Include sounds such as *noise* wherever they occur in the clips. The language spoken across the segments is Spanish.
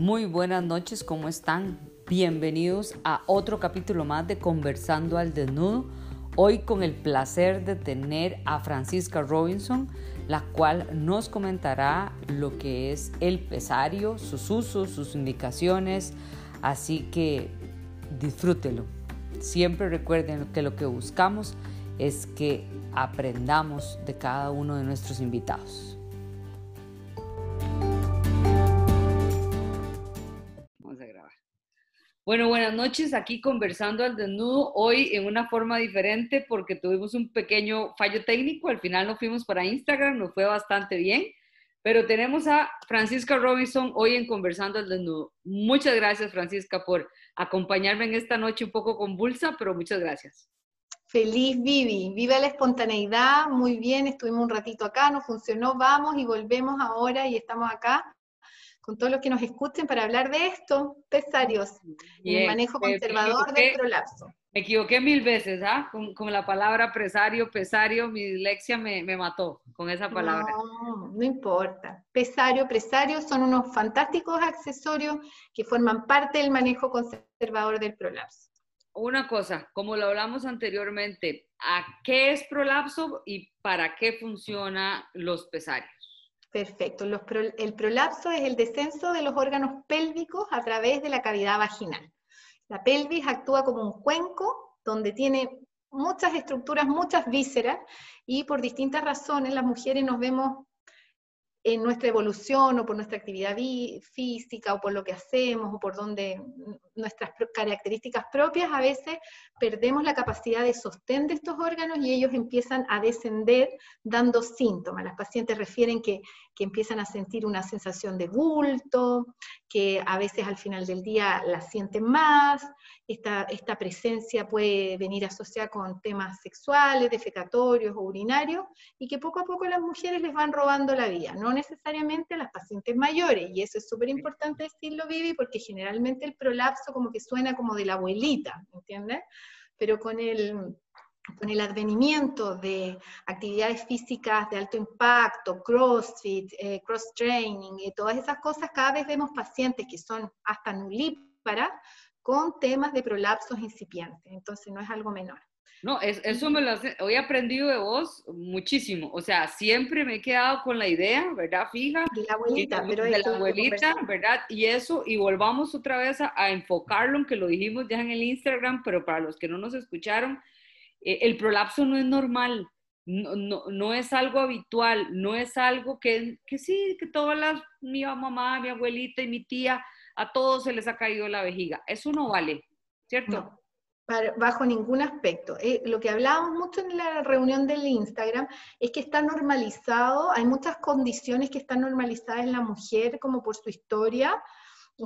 Muy buenas noches, ¿cómo están? Bienvenidos a otro capítulo más de Conversando al Desnudo. Hoy con el placer de tener a Francisca Robinson, la cual nos comentará lo que es el pesario, sus usos, sus indicaciones. Así que disfrútelo. Siempre recuerden que lo que buscamos es que aprendamos de cada uno de nuestros invitados. Bueno, buenas noches, aquí conversando al desnudo, hoy en una forma diferente porque tuvimos un pequeño fallo técnico, al final nos fuimos para Instagram, nos fue bastante bien, pero tenemos a Francisca Robinson hoy en Conversando al desnudo. Muchas gracias Francisca por acompañarme en esta noche un poco convulsa, pero muchas gracias. Feliz Vivi, viva la espontaneidad, muy bien, estuvimos un ratito acá, no funcionó, vamos y volvemos ahora y estamos acá con todos los que nos escuchen para hablar de esto, pesarios, el manejo conservador del prolapso. Me equivoqué mil veces, ¿ah? Con, la palabra presario, pesario, mi dislexia me, me, mató con esa palabra. No, no importa. Pesario, presario son unos fantásticos accesorios que forman parte del manejo conservador del prolapso. Una cosa, como lo hablamos anteriormente, ¿a qué es prolapso y para qué funcionan los pesarios? Perfecto. el prolapso es el descenso de los órganos pélvicos a través de la cavidad vaginal. La pelvis actúa como un cuenco donde tiene muchas estructuras, muchas vísceras, y por distintas razones las mujeres nos vemos en nuestra evolución o por nuestra actividad física o por lo que hacemos o por donde nuestras características propias, a veces perdemos la capacidad de sostén de estos órganos y ellos empiezan a descender dando síntomas. Las pacientes refieren que, que empiezan a sentir una sensación de bulto, que a veces al final del día la sienten más, esta, esta presencia puede venir asociada con temas sexuales, defecatorios o urinarios, y que poco a poco las mujeres les van robando la vida, no necesariamente a las pacientes mayores, y eso es súper importante decirlo, Vivi, porque generalmente el prolapso como que suena como de la abuelita, ¿entiendes? Pero con el, con el advenimiento de actividades físicas de alto impacto, CrossFit, eh, cross-training y todas esas cosas, cada vez vemos pacientes que son hasta nulíparas con temas de prolapsos incipientes, entonces no es algo menor. No, eso me lo he aprendido de vos muchísimo. O sea, siempre me he quedado con la idea, ¿verdad? Fija. De la abuelita, pero de la abuelita, ¿verdad? Y eso, y volvamos otra vez a, enfocarlo, aunque lo dijimos ya en el Instagram, pero para los que no nos escucharon, eh, el prolapso no es normal, no, no, no, es algo habitual, no es algo que, que sí, que todas las, mi mamá, mi abuelita y mi tía, a todos se les ha caído la vejiga. Eso no vale, ¿cierto? Bajo ningún aspecto. Eh, lo que hablábamos mucho en la reunión del Instagram es que está normalizado, hay muchas condiciones que están normalizadas en la mujer, como por su historia,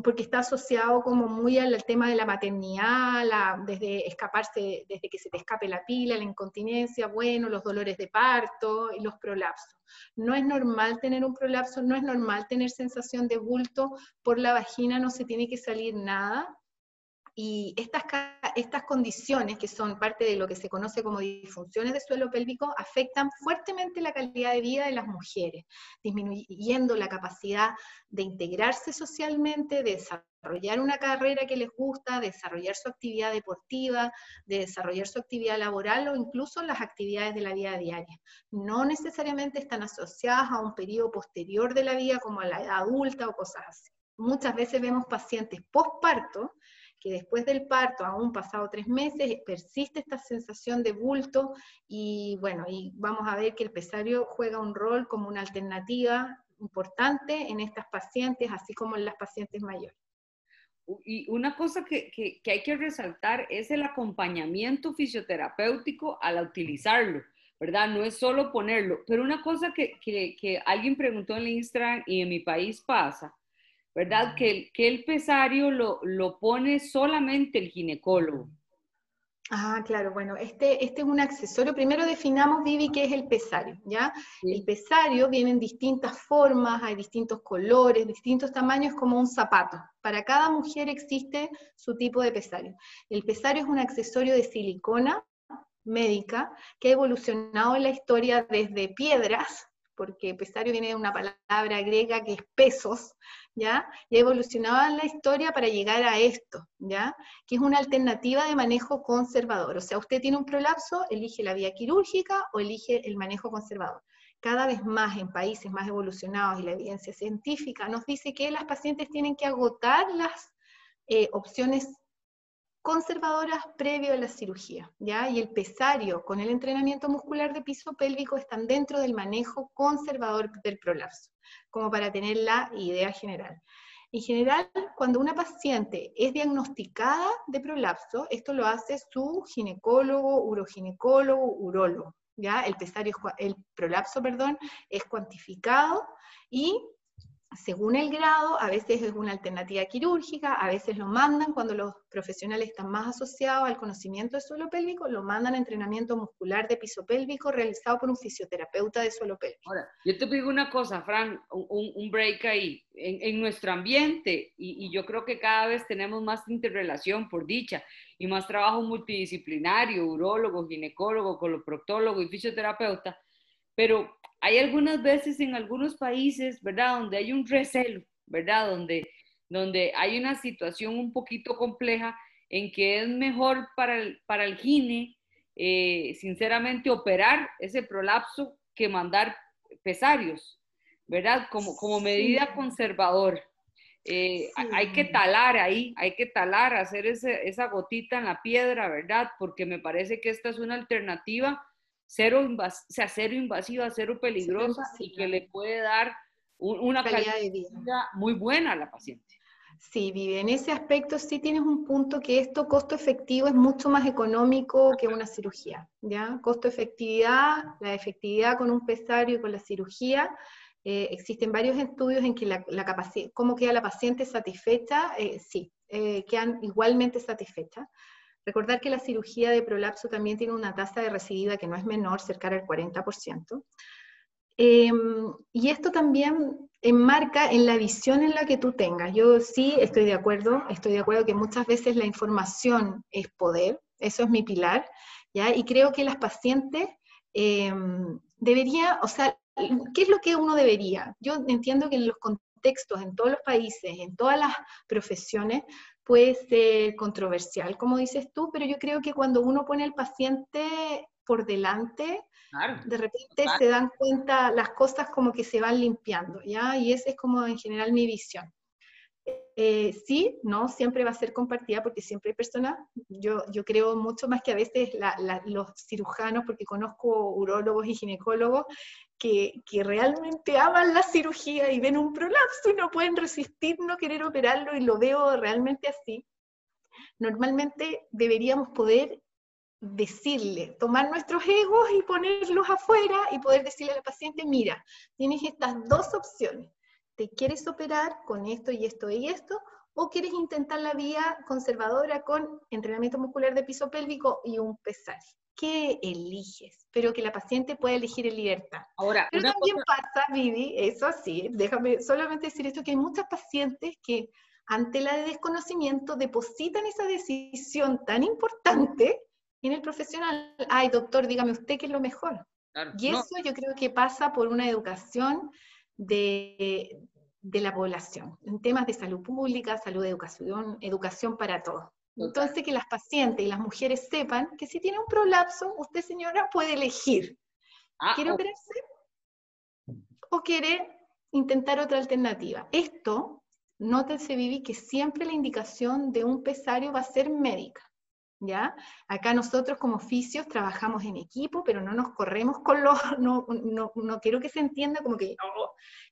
porque está asociado como muy al tema de la maternidad, desde escaparse, desde que se te escape la pila, la incontinencia, bueno, los dolores de parto y los prolapsos. No es normal tener un prolapso, no es normal tener sensación de bulto, por la vagina no se tiene que salir nada, y estas, estas condiciones, que son parte de lo que se conoce como disfunciones de suelo pélvico, afectan fuertemente la calidad de vida de las mujeres, disminuyendo la capacidad de integrarse socialmente, de desarrollar una carrera que les gusta, de desarrollar su actividad deportiva, de desarrollar su actividad laboral o incluso las actividades de la vida diaria. No necesariamente están asociadas a un periodo posterior de la vida como a la edad adulta o cosas así. Muchas veces vemos pacientes postparto que después del parto, aún pasado tres meses, persiste esta sensación de bulto y bueno, y vamos a ver que el pesario juega un rol como una alternativa importante en estas pacientes, así como en las pacientes mayores. Y una cosa que, que, hay que resaltar es el acompañamiento fisioterapéutico al utilizarlo, ¿verdad? No es solo ponerlo, pero una cosa que, que alguien preguntó en el Instagram y en mi país pasa, ¿verdad? Que el, que el pesario lo, lo, pone solamente el ginecólogo. Ah, claro, bueno, este, este es un accesorio. Primero definamos, Vivi, qué es el pesario, ¿ya? El pesario viene en distintas formas, hay distintos colores, distintos tamaños, como un zapato. Para cada mujer existe su tipo de pesario. El pesario es un accesorio de silicona médica que ha evolucionado en la historia desde piedras porque pesario viene de una palabra griega que es pesos, ¿ya? Y ha evolucionado la historia para llegar a esto, ¿ya? Que es una alternativa de manejo conservador. O sea, usted tiene un prolapso, elige la vía quirúrgica o elige el manejo conservador. Cada vez más en países más evolucionados y la evidencia científica nos dice que las pacientes tienen que agotar las eh, opciones conservadoras previo a la cirugía, ¿ya? Y el pesario con el entrenamiento muscular de piso pélvico están dentro del manejo conservador del prolapso, como para tener la idea general. En general, cuando una paciente es diagnosticada de prolapso, esto lo hace su ginecólogo, uroginecólogo, urólogo, ¿ya? El pesario, el prolapso, perdón, es cuantificado y según el grado, a veces es una alternativa quirúrgica, a veces lo mandan cuando los profesionales están más asociados al conocimiento de suelo pélvico, lo mandan a entrenamiento muscular de piso pélvico realizado por un fisioterapeuta de suelo pélvico. Ahora, yo te digo una cosa, Fran, un, break ahí. En, nuestro ambiente, y, y, yo creo que cada vez tenemos más interrelación, por dicha, y más trabajo multidisciplinario, urólogo, ginecólogo, coloproctólogo y fisioterapeuta, pero hay algunas veces en algunos países, ¿verdad?, donde hay un recelo, ¿verdad?, donde, donde hay una situación un poquito compleja en que es mejor para el, para el gine, eh, sinceramente, operar ese prolapso que mandar pesarios, ¿verdad? Como, como medida conservadora. Eh, hay que talar ahí, hay que talar, hacer esa gotita en la piedra, ¿verdad? Porque me parece que esta es una alternativa cero, sea, cero invasiva, cero peligrosa y que le puede dar una calidad, de vida muy buena a la paciente. Sí, Vivi, en ese aspecto sí tienes un punto que esto costo efectivo es mucho más económico que una cirugía, ¿ya? Costo efectividad, la efectividad con un pesario y con la cirugía, eh, existen varios estudios en que la, la capacidad, cómo queda la paciente satisfecha, eh, sí, eh, quedan igualmente satisfechas. Recordar que la cirugía de prolapso también tiene una tasa de recidiva que no es menor, cerca del 40%. Em, y esto también enmarca en la visión en la que tú tengas. Yo sí estoy de acuerdo, estoy de acuerdo que muchas veces la información es poder, eso es mi pilar, ¿ya? Y creo que las pacientes em, deberían, o sea, ¿qué es lo que uno debería? Yo entiendo que en los contextos, en todos los países, en todas las profesiones, puede ser controversial, como dices tú, pero yo creo que cuando uno pone al paciente por delante, de repente se dan cuenta las cosas como que se van limpiando, ¿ya? Y esa es como en general mi visión. Eh, sí, no, siempre va a ser compartida porque siempre hay personas, yo, yo creo mucho más que a veces los cirujanos, porque conozco urólogos y ginecólogos, que, realmente aman la cirugía y ven un prolapso y no pueden resistir no querer operarlo y lo veo realmente así. Normalmente deberíamos poder decirle, tomar nuestros egos y ponerlos afuera y poder decirle a la paciente, mira, tienes estas dos opciones ¿Te quieres operar con esto y esto y esto? ¿O quieres intentar la vía conservadora con entrenamiento muscular de piso pélvico y un pesar? ¿Qué eliges? Pero que la paciente pueda elegir en libertad. Ahora, Pero también pasa, Vivi, eso sí, déjame solamente decir esto, que hay muchas pacientes que ante la de desconocimiento depositan esa decisión tan importante en el profesional. Ay, doctor, dígame usted qué es lo mejor. y eso yo creo que pasa por una educación de, la población, en temas de salud pública, salud, educación, educación para todos. Entonces, que las pacientes y las mujeres sepan que si tiene un prolapso, usted, señora, puede elegir. Ah, ¿Quiere operarse? ¿O quiere intentar otra alternativa? Esto, nótense, Vivi, que siempre la indicación de un pesario va a ser médica. ¿ya? Acá nosotros como oficios trabajamos en equipo, pero no nos corremos con los, *laughs* no, no, quiero que se entienda como que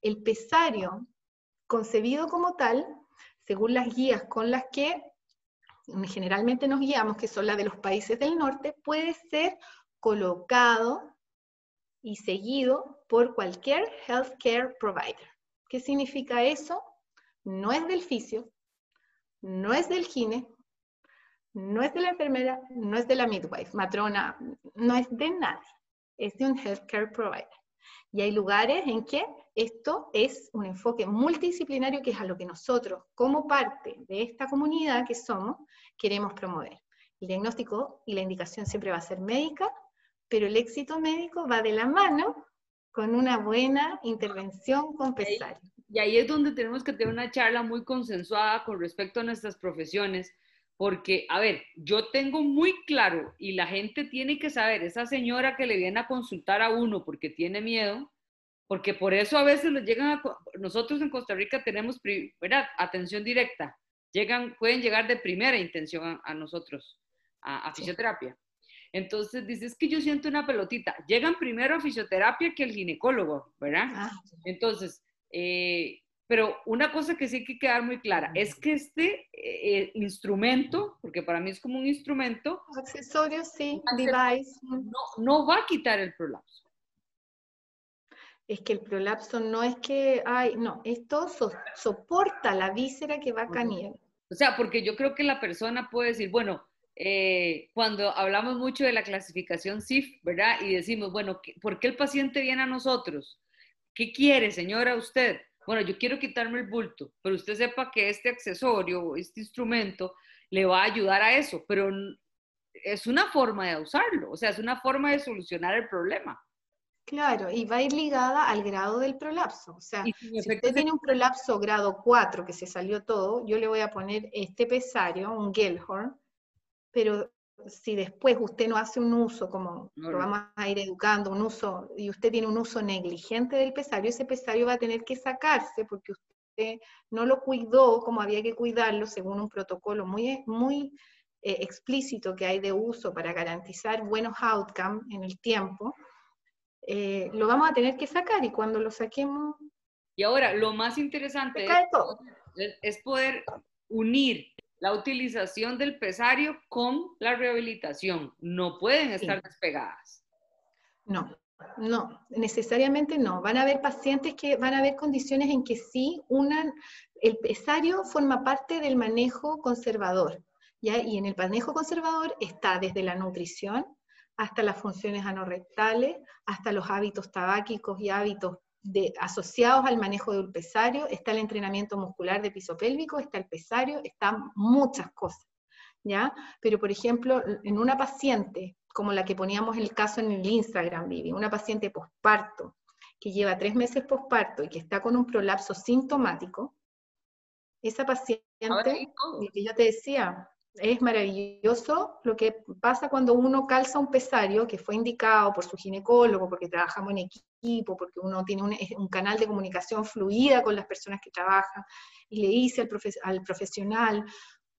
el pesario concebido como tal, según las guías con las que generalmente nos guiamos, que son las de los países del norte, puede ser colocado y seguido por cualquier healthcare provider. ¿Qué significa eso? No es del fisio, no es del gine, no es de la enfermera, no es de la midwife, matrona, no es de nadie, es de un healthcare provider. Y hay lugares en que esto es un enfoque multidisciplinario que es a lo que nosotros, como parte de esta comunidad que somos, queremos promover. El diagnóstico y la indicación siempre va a ser médica, pero el éxito médico va de la mano con una buena intervención con pesario. Y ahí es donde tenemos que tener una charla muy consensuada con respecto a nuestras profesiones, porque, a ver, yo tengo muy claro y la gente tiene que saber, esa señora que le viene a consultar a uno porque tiene miedo, porque por eso a veces nos llegan a, nosotros en Costa Rica tenemos ¿verdad? atención directa, llegan, pueden llegar de primera intención a, nosotros, a, fisioterapia. Entonces dices que yo siento una pelotita. Llegan primero a fisioterapia que el ginecólogo, ¿verdad? Ah, Entonces, eh, pero una cosa que sí hay que quedar muy clara es que este eh, instrumento, porque para mí es como un instrumento. Accesorio, sí, device. No, no va a quitar el prolapso. Es que el prolapso no es que, ay, no, esto soporta la víscera que va a caer. O sea, porque yo creo que la persona puede decir, bueno, eh, cuando hablamos mucho de la clasificación CIF, ¿verdad? Y decimos, bueno, ¿por qué el paciente viene a nosotros? ¿Qué quiere, señora, usted? Bueno, yo quiero quitarme el bulto, pero usted sepa que este accesorio, este instrumento, le va a ayudar a eso, pero es una forma de usarlo, o sea, es una forma de solucionar el problema. Claro, y va a ir ligada al grado del prolapso. O sea, si usted tiene un prolapso grado 4 que se salió todo, yo le voy a poner este pesario, un Gellhorn, pero si después usted no hace un uso, como lo vamos a ir educando, un uso, y usted tiene un uso negligente del pesario, ese pesario va a tener que sacarse porque usted no lo cuidó como había que cuidarlo según un protocolo muy, muy eh, explícito que hay de uso para garantizar buenos outcomes en el tiempo, eh, lo vamos a tener que sacar y cuando lo saquemos... Y ahora, lo más interesante es poder unir la utilización del pesario con la rehabilitación. No pueden estar despegadas. No, no, necesariamente no. Van a haber pacientes que van a haber condiciones en que sí, unan, el pesario forma parte del manejo conservador. ¿ya? Y en el manejo conservador está desde la nutrición hasta las funciones anorrectales, hasta los hábitos tabáquicos y hábitos asociados al manejo del pesario, está el entrenamiento muscular de piso pélvico, está el pesario, están muchas cosas, ¿ya? Pero, por ejemplo, en una paciente, como la que poníamos el caso en el Instagram, Vivi, una paciente posparto, que lleva tres meses posparto y que está con un prolapso sintomático, esa paciente, que yo te decía, es maravilloso lo que pasa cuando uno calza un pesario que fue indicado por su ginecólogo, porque trabajamos en equipo, porque uno tiene un, canal de comunicación fluida con las personas que trabajan, y le dice al, al profesional,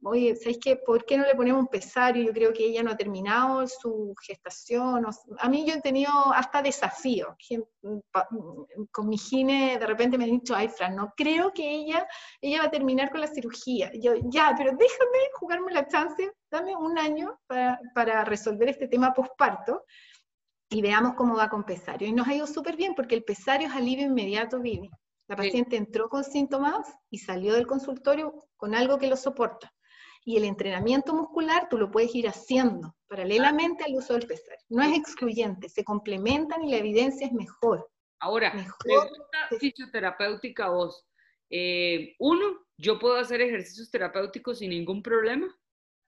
oye, ¿sabéis qué? ¿Por qué no le ponemos un pesario? Yo creo que ella no ha terminado su gestación. a mí yo he tenido hasta desafíos. Con mi gine de repente me han dicho, ay, Fran, no creo que ella, ella va a terminar con la cirugía. yo, ya, pero déjame jugarme la chance, dame un año para, para resolver este tema posparto y veamos cómo va con pesario. Y nos ha ido súper bien porque el pesario es alivio inmediato, Vivi. La paciente entró con síntomas y salió del consultorio con algo que lo soporta. Y el entrenamiento muscular tú lo puedes ir haciendo paralelamente al uso del pesario. No es excluyente, se complementan y la evidencia es mejor. Ahora, mejor pregunta fisioterapéutica vos. Eh, uno, yo puedo hacer ejercicios terapéuticos sin ningún problema,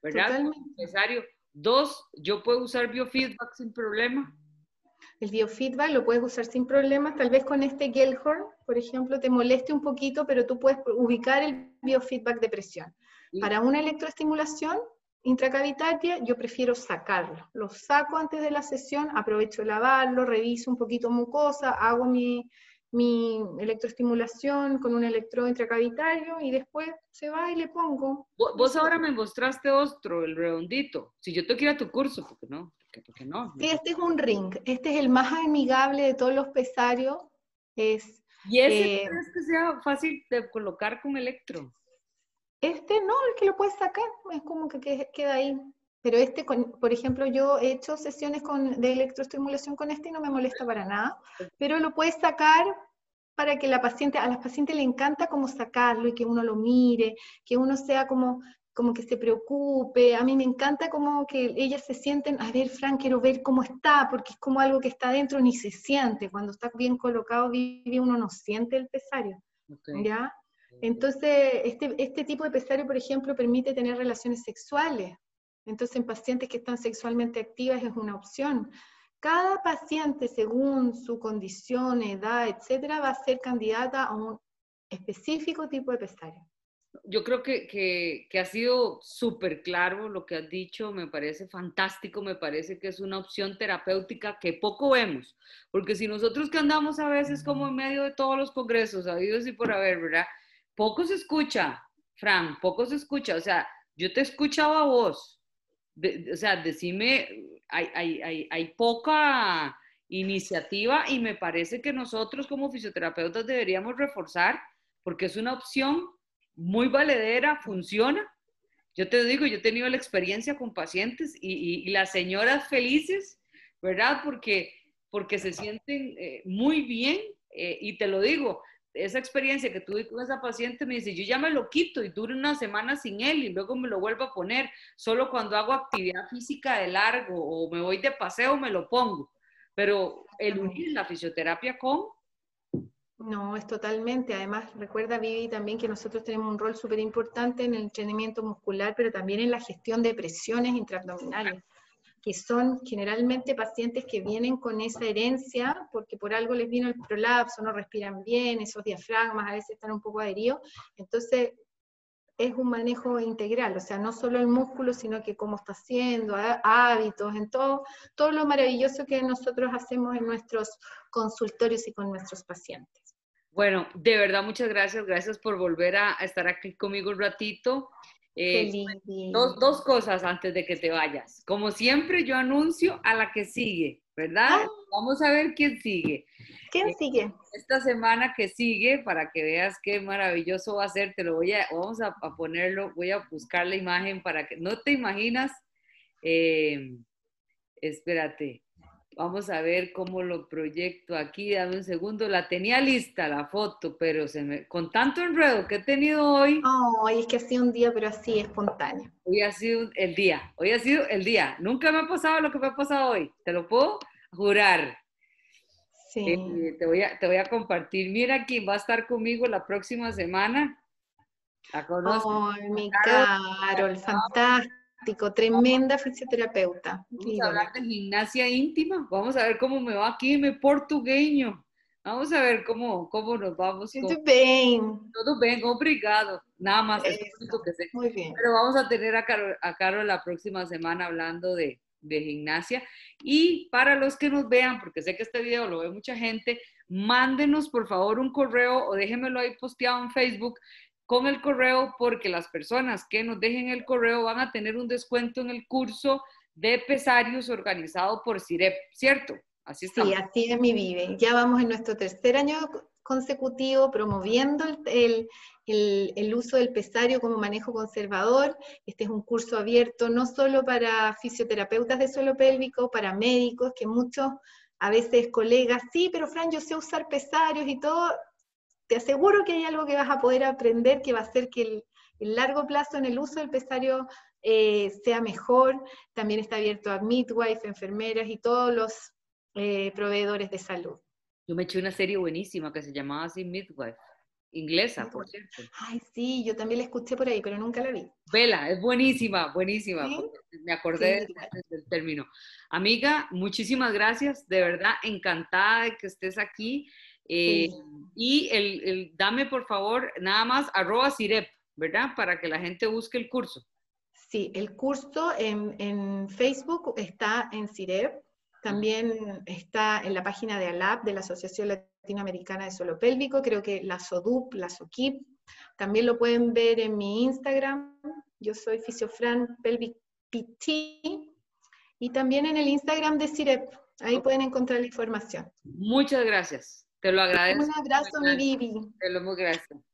¿verdad? Totalmente. Dos, yo puedo usar biofeedback sin problema. El biofeedback lo puedes usar sin problemas, tal vez con este Gellhorn, por ejemplo, te moleste un poquito, pero tú puedes ubicar el biofeedback de presión. Para una electroestimulación intracavitaria, yo prefiero sacarlo. Lo saco antes de la sesión, aprovecho de lavarlo, reviso un poquito mucosa, hago mi, mi electroestimulación con un electrodo intracavitario y después se va y le pongo. Vos ahora me mostraste otro, el redondito. Si yo ir a tu curso, ¿por qué este es un ring. Este es el más amigable de todos los pesarios. Es, ¿Y ese eh, que sea fácil de colocar con electro? Este no, el que lo puedes sacar, es como que queda ahí. Pero este, por ejemplo, yo he hecho sesiones con, de electroestimulación con este y no me molesta para nada, pero lo puedes sacar para que la paciente, a la paciente le encanta como sacarlo y que uno lo mire, que uno sea como, como que se preocupe. A mí me encanta como que ellas se sienten, a ver, Fran, quiero ver cómo está, porque es como algo que está dentro ni se siente. Cuando está bien colocado, vive, uno no siente el pesario. ¿Ya? Entonces, este, este tipo de pesario, por ejemplo, permite tener relaciones sexuales. Entonces, en pacientes que están sexualmente activas es una opción. Cada paciente, según su condición, edad, etcétera, va a ser candidata a un específico tipo de pesario. Yo creo que, que, ha sido súper claro lo que has dicho, me parece fantástico, me parece que es una opción terapéutica que poco vemos, porque si nosotros que andamos a veces como en medio de todos los congresos, habidos y por haber, ¿verdad? Poco se escucha, Fran, poco se escucha, o sea, yo te escuchaba a vos, o sea, decime, hay, hay, hay, hay poca iniciativa y me parece que nosotros como fisioterapeutas deberíamos reforzar porque es una opción muy valedera, funciona. Yo te digo, yo he tenido la experiencia con pacientes y, las señoras felices, ¿verdad? Porque, porque se sienten eh, muy bien eh, y te lo digo, esa experiencia que tuve con esa paciente me dice, yo ya me lo quito y duro una semana sin él y luego me lo vuelvo a poner. Solo cuando hago actividad física de largo o me voy de paseo me lo pongo. Pero el unir la fisioterapia con... No, es totalmente. Además, recuerda, Vivi, también que nosotros tenemos un rol súper importante en el entrenamiento muscular, pero también en la gestión de presiones intraabdominales que son generalmente pacientes que vienen con esa herencia, porque por algo les vino el prolapso, no respiran bien, esos diafragmas a veces están un poco adheridos. Entonces, es un manejo integral, o sea, no solo el músculo, sino que cómo está haciendo, hábitos, en todo, todo lo maravilloso que nosotros hacemos en nuestros consultorios y con nuestros pacientes. Bueno, de verdad, muchas gracias. Gracias por volver a, estar aquí conmigo un ratito. Eh, dos, dos, cosas antes de que te vayas. Como siempre, yo anuncio a la que sigue, ¿verdad? Ah. Vamos a ver quién sigue. ¿Quién eh, sigue? Esta semana que sigue, para que veas qué maravilloso va a ser, te lo voy a, vamos a, ponerlo, voy a buscar la imagen para que, no te imaginas, eh, espérate, Vamos a ver cómo lo proyecto aquí. Dame un segundo. La tenía lista la foto, pero se me, con tanto enredo que he tenido hoy. Oh, es que ha sido un día, pero así espontáneo. Hoy ha sido el día. Hoy ha sido el día. Nunca me ha pasado lo que me ha pasado hoy. Te lo puedo jurar. Sí. Eh, te, voy a, te voy a compartir. Mira quién va a estar conmigo la próxima semana. La conozco. Ay, mi Carol, fantástico tremenda fisioterapeuta. Vamos a hablar de gimnasia íntima, vamos a ver cómo me va aquí mi portugueño. Vamos a ver cómo, cómo nos vamos. Tudo bien. Todo bien, obrigado. Nada más, es que sé. Muy bien. Pero vamos a tener a Carol, a Carol la próxima semana hablando de, de gimnasia. Y para los que nos vean, porque sé que este video lo ve mucha gente, mándenos por favor un correo o déjenmelo ahí posteado en Facebook con el correo porque las personas que nos dejen el correo van a tener un descuento en el curso de pesarios organizado por CIREP, ¿cierto? Así está. Sí, así es mi vive. Ya vamos en nuestro tercer año consecutivo promoviendo el, el, el, uso del pesario como manejo conservador. Este es un curso abierto no solo para fisioterapeutas de suelo pélvico, para médicos, que muchos, a veces colegas, sí, pero Fran, yo sé usar pesarios y todo, te aseguro que hay algo que vas a poder aprender que va a hacer que el, largo plazo en el uso del pesario eh, sea mejor. También está abierto a midwife, enfermeras y todos los eh, proveedores de salud. Yo me eché una serie buenísima que se llamaba así Midwife, inglesa, por cierto. Ay, sí, yo también la escuché por ahí, pero nunca la vi. Vela, es buenísima, buenísima. Me acordé del término. Amiga, muchísimas gracias, de verdad, encantada de que estés aquí. Eh, y el, dame por favor nada más arroba CIREP, ¿verdad? Para que la gente busque el curso. Sí, el curso en, Facebook está en CIREP, también está en la página de ALAP, de la Asociación Latinoamericana de Suelo Pélvico, creo que la SODUP, la SOKIP, también lo pueden ver en mi Instagram, yo soy Fisiofran Pelvic PT, y también en el Instagram de CIREP, ahí pueden encontrar la información. Muchas gracias. Te lo agradezco. Un abrazo, mi Vivi. Te lo agradezco.